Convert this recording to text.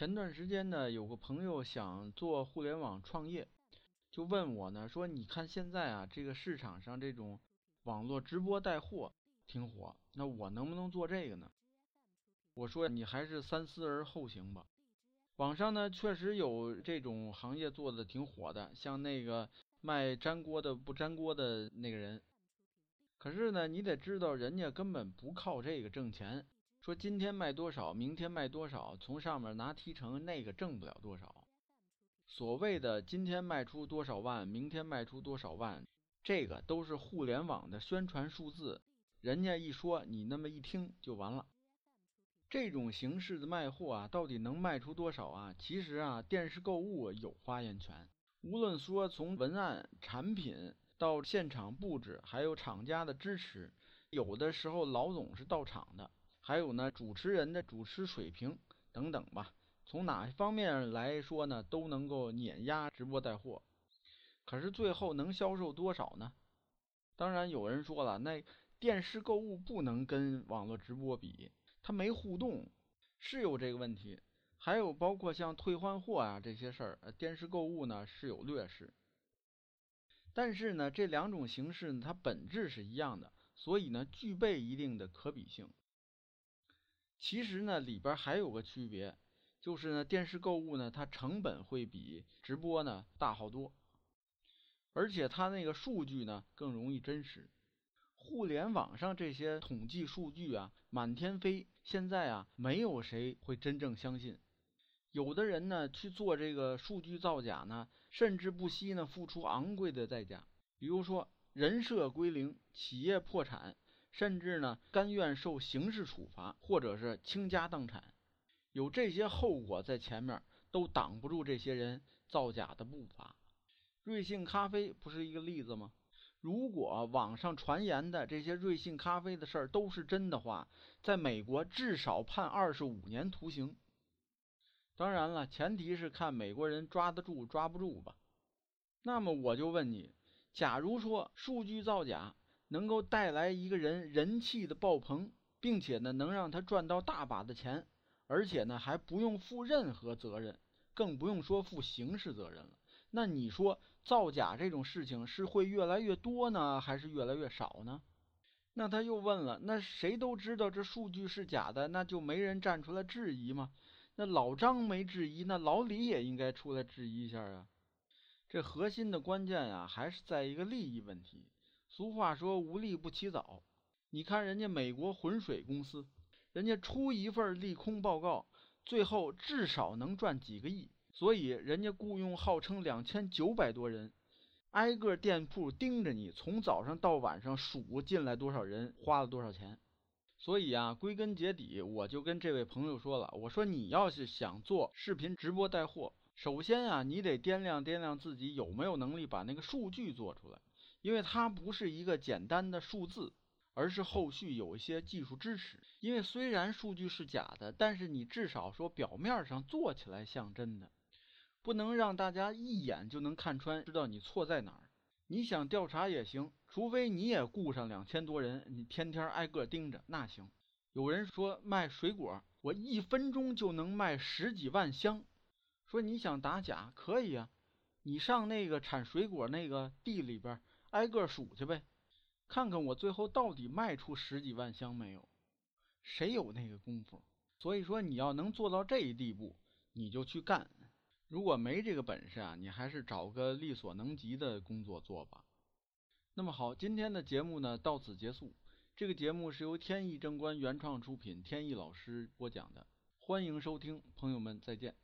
前段时间呢，有个朋友想做互联网创业，就问我呢，说你看现在啊，这个市场上这种网络直播带货挺火，那我能不能做这个呢？我说你还是三思而后行吧。网上呢确实有这种行业做的挺火的，像那个卖粘锅的不粘锅的那个人。可是呢，你得知道，人家根本不靠这个挣钱。说今天卖多少，明天卖多少，从上面拿提成，那个挣不了多少。所谓的今天卖出多少万，明天卖出多少万，这个都是互联网的宣传数字。人家一说，你那么一听就完了。这种形式的卖货啊，到底能卖出多少啊？其实啊，电视购物有发言权。无论说从文案、产品到现场布置，还有厂家的支持，有的时候老总是到场的。还有呢，主持人的主持水平等等吧，从哪方面来说呢，都能够碾压直播带货。可是最后能销售多少呢？当然有人说了，那电视购物不能跟网络直播比，它没互动，是有这个问题。还有包括像退换货啊这些事儿，电视购物呢是有劣势。但是呢，这两种形式呢，它本质是一样的，所以呢，具备一定的可比性。其实呢，里边还有个区别，就是呢，电视购物呢，它成本会比直播呢大好多，而且它那个数据呢更容易真实。互联网上这些统计数据啊，满天飞，现在啊，没有谁会真正相信。有的人呢去做这个数据造假呢，甚至不惜呢付出昂贵的代价，比如说人设归零、企业破产。甚至呢，甘愿受刑事处罚，或者是倾家荡产，有这些后果在前面，都挡不住这些人造假的步伐。瑞幸咖啡不是一个例子吗？如果网上传言的这些瑞幸咖啡的事儿都是真的话，在美国至少判二十五年徒刑。当然了，前提是看美国人抓得住抓不住吧。那么我就问你，假如说数据造假，能够带来一个人人气的爆棚，并且呢，能让他赚到大把的钱，而且呢，还不用负任何责任，更不用说负刑事责任了。那你说造假这种事情是会越来越多呢，还是越来越少呢？那他又问了，那谁都知道这数据是假的，那就没人站出来质疑吗？那老张没质疑，那老李也应该出来质疑一下啊。这核心的关键呀，还是在一个利益问题。俗话说无利不起早，你看人家美国浑水公司，人家出一份利空报告，最后至少能赚几个亿，所以人家雇佣号称两千九百多人，挨个店铺盯着你，从早上到晚上数进来多少人，花了多少钱。所以啊，归根结底，我就跟这位朋友说了，我说你要是想做视频直播带货，首先啊，你得掂量掂量自己有没有能力把那个数据做出来。因为它不是一个简单的数字，而是后续有一些技术支持。因为虽然数据是假的，但是你至少说表面上做起来像真的，不能让大家一眼就能看穿，知道你错在哪儿。你想调查也行，除非你也雇上两千多人，你天天挨个盯着，那行。有人说卖水果，我一分钟就能卖十几万箱，说你想打假可以啊，你上那个产水果那个地里边。挨个数去呗，看看我最后到底卖出十几万箱没有？谁有那个功夫？所以说你要能做到这一地步，你就去干。如果没这个本事啊，你还是找个力所能及的工作做吧。那么好，今天的节目呢到此结束。这个节目是由天意正观原创出品，天意老师播讲的。欢迎收听，朋友们再见。